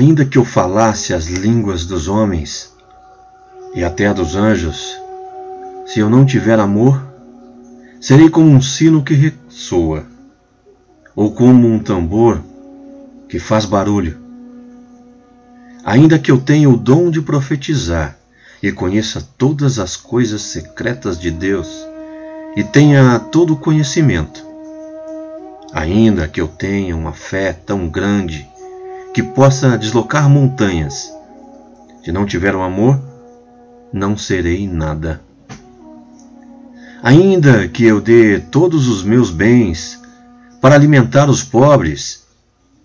Ainda que eu falasse as línguas dos homens e até dos anjos, se eu não tiver amor, serei como um sino que ressoa, ou como um tambor que faz barulho. Ainda que eu tenha o dom de profetizar e conheça todas as coisas secretas de Deus e tenha todo o conhecimento, ainda que eu tenha uma fé tão grande que possa deslocar montanhas, se não tiver o amor, não serei nada. Ainda que eu dê todos os meus bens para alimentar os pobres,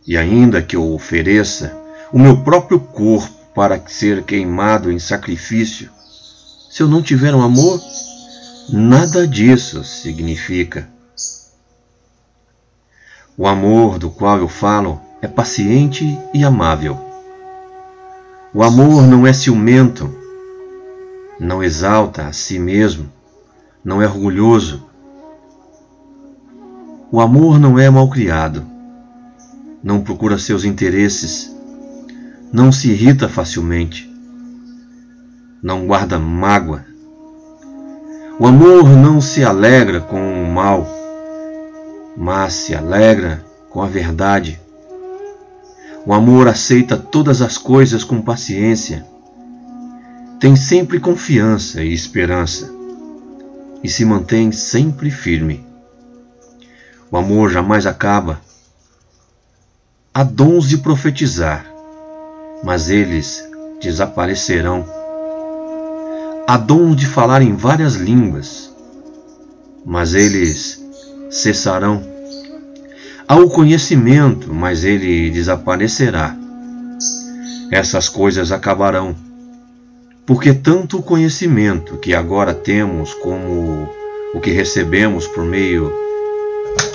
e ainda que eu ofereça o meu próprio corpo para ser queimado em sacrifício, se eu não tiver um amor, nada disso significa. O amor do qual eu falo é paciente e amável. O amor não é ciumento, não exalta a si mesmo, não é orgulhoso. O amor não é malcriado, não procura seus interesses, não se irrita facilmente, não guarda mágoa. O amor não se alegra com o mal, mas se alegra com a verdade. O amor aceita todas as coisas com paciência, tem sempre confiança e esperança e se mantém sempre firme. O amor jamais acaba. Há dons de profetizar, mas eles desaparecerão. Há dom de falar em várias línguas, mas eles cessarão. Há o conhecimento, mas ele desaparecerá. Essas coisas acabarão porque tanto o conhecimento que agora temos como o que recebemos por meio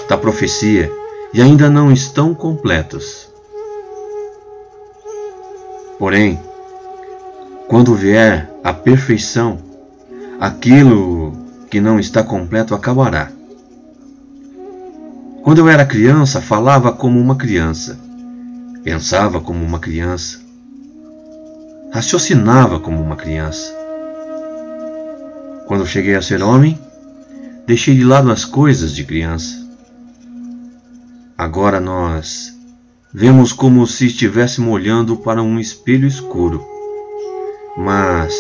da profecia e ainda não estão completos. Porém, quando vier a perfeição, aquilo que não está completo acabará. Quando eu era criança, falava como uma criança, pensava como uma criança, raciocinava como uma criança. Quando cheguei a ser homem, deixei de lado as coisas de criança. Agora nós vemos como se estivéssemos olhando para um espelho escuro. Mas,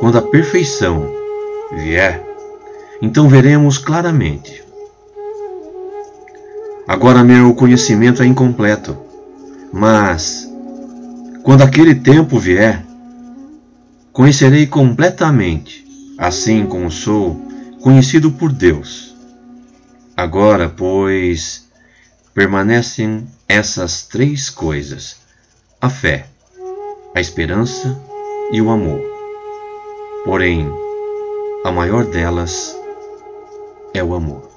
quando a perfeição vier, então veremos claramente. Agora meu conhecimento é incompleto, mas quando aquele tempo vier, conhecerei completamente, assim como sou conhecido por Deus. Agora, pois, permanecem essas três coisas: a fé, a esperança e o amor. Porém, a maior delas é o amor.